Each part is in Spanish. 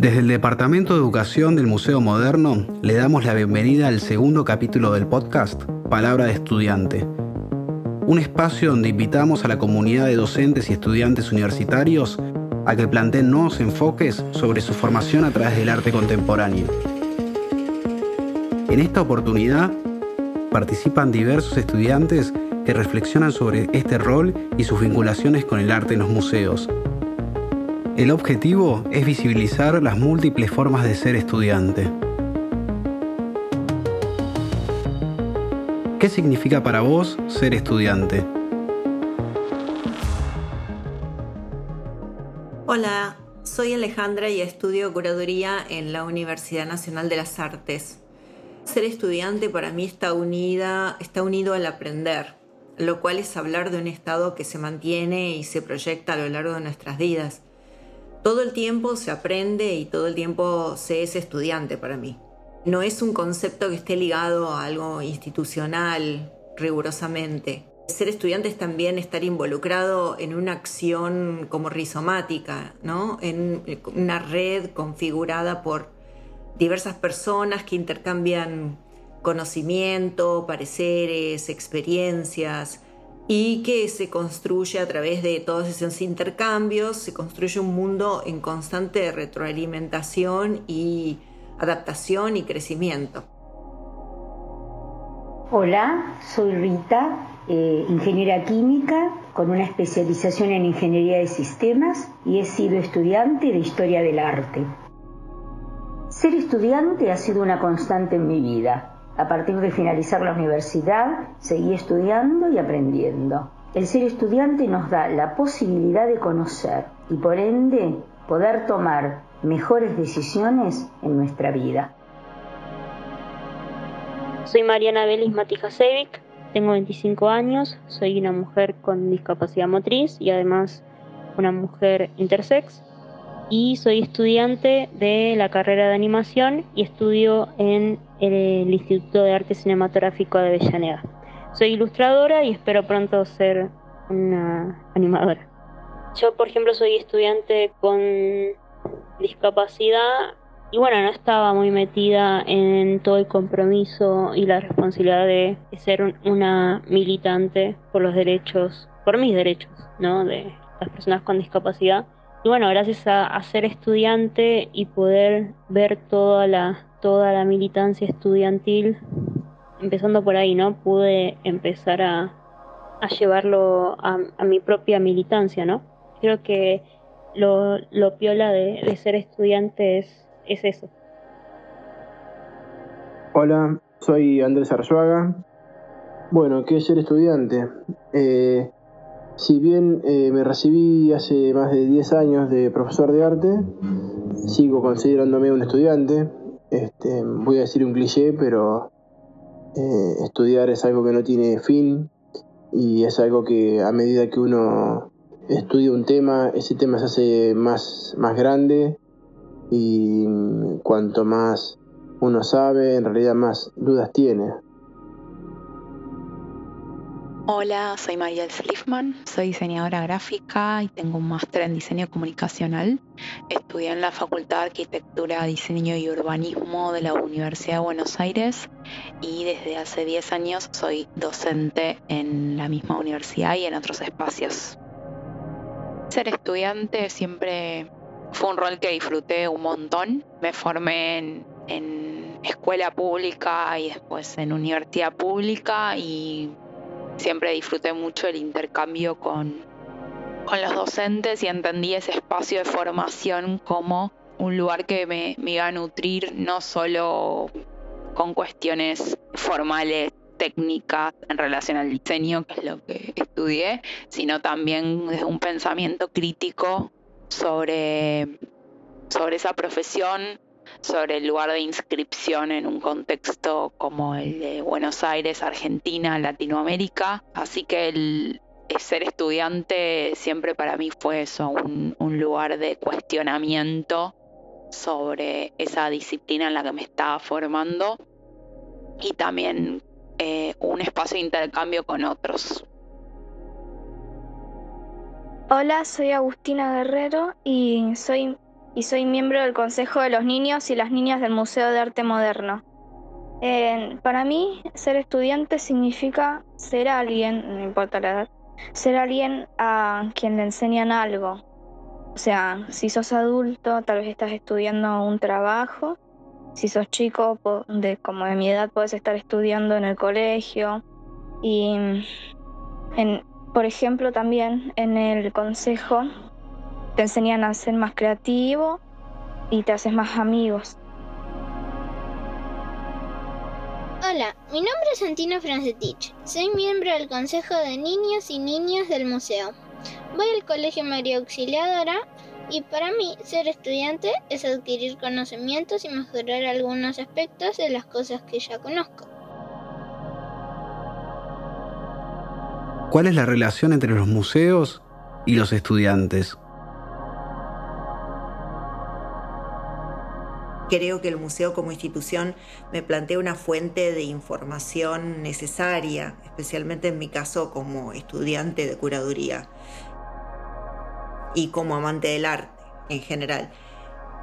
Desde el Departamento de Educación del Museo Moderno le damos la bienvenida al segundo capítulo del podcast Palabra de Estudiante, un espacio donde invitamos a la comunidad de docentes y estudiantes universitarios a que planteen nuevos enfoques sobre su formación a través del arte contemporáneo. En esta oportunidad participan diversos estudiantes que reflexionan sobre este rol y sus vinculaciones con el arte en los museos el objetivo es visibilizar las múltiples formas de ser estudiante. ¿Qué significa para vos ser estudiante? Hola, soy Alejandra y estudio curaduría en la Universidad Nacional de las Artes. Ser estudiante para mí está unida, está unido al aprender, lo cual es hablar de un estado que se mantiene y se proyecta a lo largo de nuestras vidas todo el tiempo se aprende y todo el tiempo se es estudiante para mí. No es un concepto que esté ligado a algo institucional rigurosamente. Ser estudiante es también estar involucrado en una acción como rizomática, ¿no? en una red configurada por diversas personas que intercambian conocimiento, pareceres, experiencias, y que se construye a través de todos esos intercambios, se construye un mundo en constante retroalimentación y adaptación y crecimiento. Hola, soy Rita, eh, ingeniera química con una especialización en ingeniería de sistemas y he sido estudiante de historia del arte. Ser estudiante ha sido una constante en mi vida. A partir de finalizar la universidad, seguí estudiando y aprendiendo. El ser estudiante nos da la posibilidad de conocer y por ende poder tomar mejores decisiones en nuestra vida. Soy Mariana Belis Matijasevic, tengo 25 años, soy una mujer con discapacidad motriz y además una mujer intersex y soy estudiante de la carrera de animación y estudio en el Instituto de Arte Cinematográfico de Avellaneda. Soy ilustradora y espero pronto ser una animadora. Yo, por ejemplo, soy estudiante con discapacidad y bueno, no estaba muy metida en todo el compromiso y la responsabilidad de ser una militante por los derechos, por mis derechos, ¿no? De las personas con discapacidad y bueno, gracias a, ser estudiante y poder ver toda la, toda la militancia estudiantil, empezando por ahí, ¿no? Pude empezar a, llevarlo a, mi propia militancia, ¿no? Creo que lo, lo piola de, ser estudiante es, es eso. Hola, soy Andrés Arzuaga. Bueno, ¿qué es ser estudiante? Eh, si bien eh, me recibí hace más de 10 años de profesor de arte, sigo considerándome un estudiante. Este, voy a decir un cliché, pero eh, estudiar es algo que no tiene fin y es algo que a medida que uno estudia un tema, ese tema se hace más, más grande y cuanto más uno sabe, en realidad más dudas tiene. Hola, soy Mariel Sliffman, soy diseñadora gráfica y tengo un máster en diseño comunicacional. Estudié en la Facultad de Arquitectura, Diseño y Urbanismo de la Universidad de Buenos Aires y desde hace 10 años soy docente en la misma universidad y en otros espacios. Ser estudiante siempre fue un rol que disfruté un montón. Me formé en, en escuela pública y después en universidad pública y siempre disfruté mucho el intercambio con, con los docentes y entendí ese espacio de formación como un lugar que me, me iba a nutrir no solo con cuestiones formales técnicas en relación al diseño, que es lo que estudié, sino también desde un pensamiento crítico sobre, sobre esa profesión, sobre el lugar de inscripción en un contexto como el de Buenos Aires, Argentina, Latinoamérica. Así que el, ser estudiante siempre para mí fue eso, un, lugar de cuestionamiento sobre esa disciplina en la que me estaba formando y también eh, un espacio de intercambio con otros. Hola, soy Agustina Guerrero y soy y soy miembro del Consejo de los Niños y las Niñas del Museo de Arte Moderno. para mí, ser estudiante significa ser alguien, no importa la edad, ser alguien a quien le enseñan algo. O sea, si sos adulto, tal vez estás estudiando un trabajo. Si sos chico, de, como de mi edad, puedes estar estudiando en el colegio. Y, por ejemplo, también en el consejo te enseñan a ser más creativo y te haces más amigos. Hola, mi nombre es Santino Francetich. Soy miembro del Consejo de Niños y Niñas del Museo. Voy al Colegio María Auxiliadora y para mí ser estudiante es adquirir conocimientos y mejorar algunos aspectos de las cosas que ya conozco. ¿Cuál es la relación entre los museos y los estudiantes? Creo que el museo como institución me plantea una fuente de información necesaria, especialmente en mi caso como estudiante de curaduría y como amante del arte en general.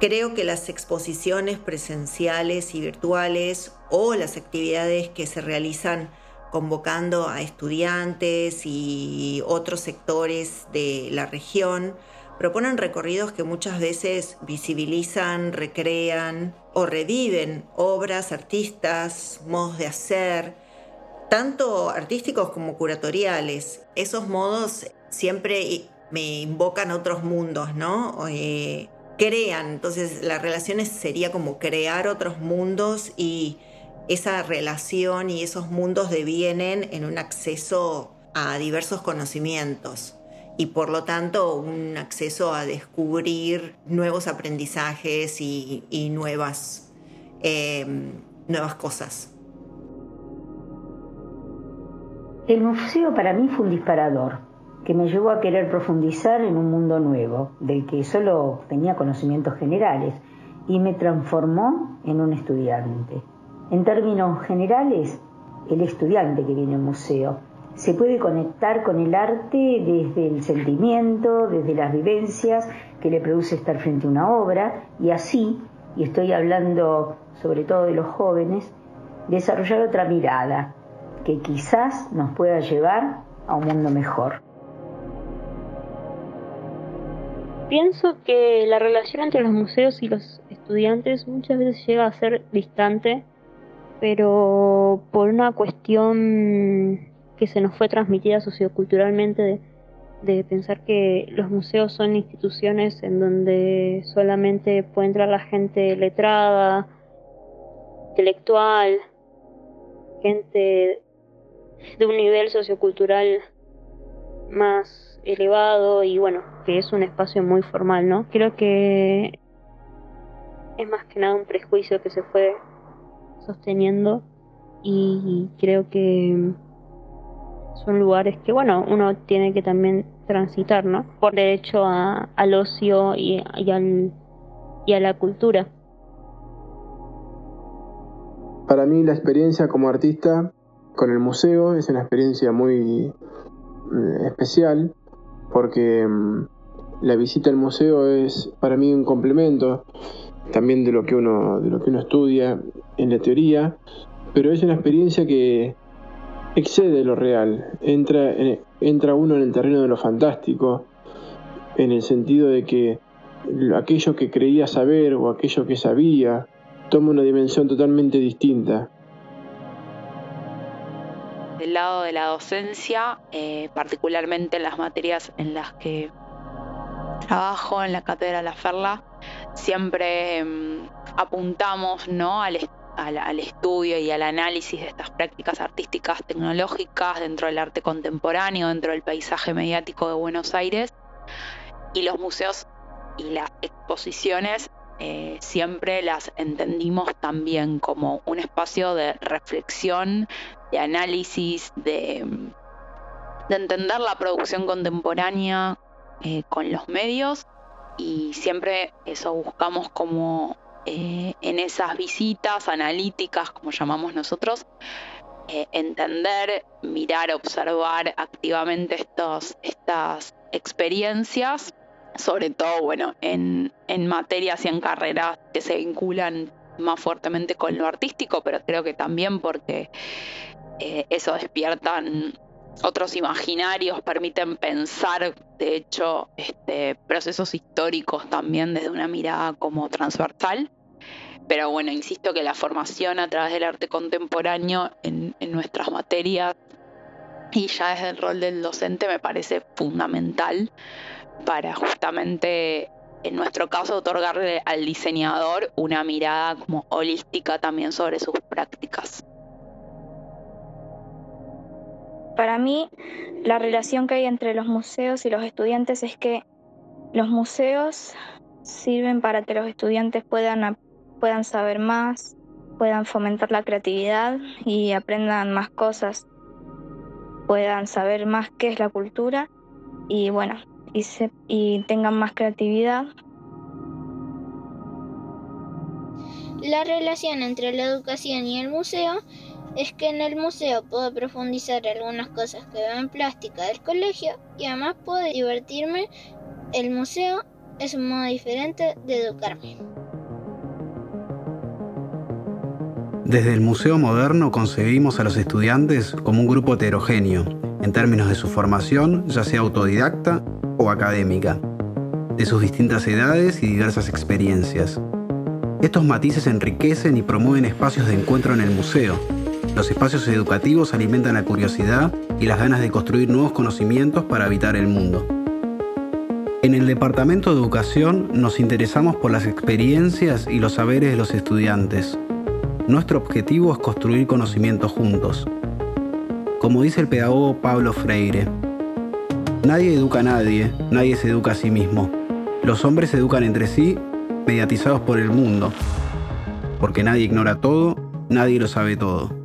Creo que las exposiciones presenciales y virtuales o las actividades que se realizan convocando a estudiantes y otros sectores de la región proponen recorridos que muchas veces visibilizan, recrean o reviven obras, artistas, modos de hacer, tanto artísticos como curatoriales. Esos modos siempre me invocan otros mundos, ¿no? Eh, crean, entonces la relación sería como crear otros mundos y esa relación y esos mundos devienen en un acceso a diversos conocimientos y por lo tanto un acceso a descubrir nuevos aprendizajes y, nuevas, em, nuevas cosas. El museo para mí fue un disparador que me llevó a querer profundizar en un mundo nuevo, del que solo tenía conocimientos generales, y me transformó en un estudiante. En términos generales, el estudiante que viene al museo se puede conectar con el arte desde el sentimiento, desde las vivencias que le produce estar frente a una obra y así, y estoy hablando sobre todo de los jóvenes, desarrollar otra mirada que quizás nos pueda llevar a un mundo mejor. Pienso que la relación entre los museos y los estudiantes muchas veces llega a ser distante, pero por una cuestión que se nos fue transmitida socioculturalmente de, pensar que los museos son instituciones en donde solamente puede entrar la gente letrada, intelectual, gente de un nivel sociocultural más elevado y bueno, que es un espacio muy formal, ¿no? Creo que es más que nada un prejuicio que se fue sosteniendo y creo que son lugares que, bueno, uno tiene que también transitar, ¿no? Por derecho a, al ocio y, al, y a la cultura. Para mí la experiencia como artista con el museo es una experiencia muy mm, especial porque mm, la visita al museo es para mí un complemento también de lo que uno de lo que uno estudia en la teoría, pero es una experiencia que excede lo real, entra, entra uno en el terreno de lo fantástico, en el sentido de que aquello que creía saber o aquello que sabía toma una dimensión totalmente distinta. Del lado de la docencia, eh, particularmente en las materias en las que trabajo en la cátedra La Ferla, siempre em, apuntamos ¿no? al, al, estudio y al análisis de estas prácticas artísticas tecnológicas dentro del arte contemporáneo, dentro del paisaje mediático de Buenos Aires. Y los museos y las exposiciones eh, siempre las entendimos también como un espacio de reflexión, de análisis, de, entender la producción contemporánea eh, con los medios y siempre eso buscamos como eh, en esas visitas analíticas, como llamamos nosotros, eh, entender, mirar, observar activamente estos, estas experiencias sobre todo, bueno, en, materias y en carreras que se vinculan más fuertemente con lo artístico, pero creo que también porque eh, eso despiertan otros imaginarios, permiten pensar, de hecho, este, procesos históricos también desde una mirada como transversal. Pero bueno, insisto que la formación a través del arte contemporáneo en, nuestras materias y ya desde el rol del docente me parece fundamental para justamente, en nuestro caso, otorgarle al diseñador una mirada como holística también sobre sus prácticas. Para mí, la relación que hay entre los museos y los estudiantes es que los museos sirven para que los estudiantes puedan, puedan saber más, puedan fomentar la creatividad y aprendan más cosas, puedan saber más qué es la cultura y bueno, y, y tengan más creatividad. La relación entre la educación y el museo es que en el museo puedo profundizar algunas cosas que veo en plástica del colegio y además puedo divertirme. El museo es un modo diferente de educarme. Desde el Museo Moderno concebimos a los estudiantes como un grupo heterogéneo, en términos de su formación, ya sea autodidacta o académica, de sus distintas edades y diversas experiencias. Estos matices enriquecen y promueven espacios de encuentro en el museo. Los espacios educativos alimentan la curiosidad y las ganas de construir nuevos conocimientos para habitar el mundo. En el Departamento de Educación nos interesamos por las experiencias y los saberes de los estudiantes. Nuestro objetivo es construir conocimientos juntos. Como dice el pedagogo Pablo Freire, Nadie educa a nadie, nadie se educa a sí mismo. Los hombres se educan entre sí, mediatizados por el mundo. Porque nadie ignora todo, nadie lo sabe todo.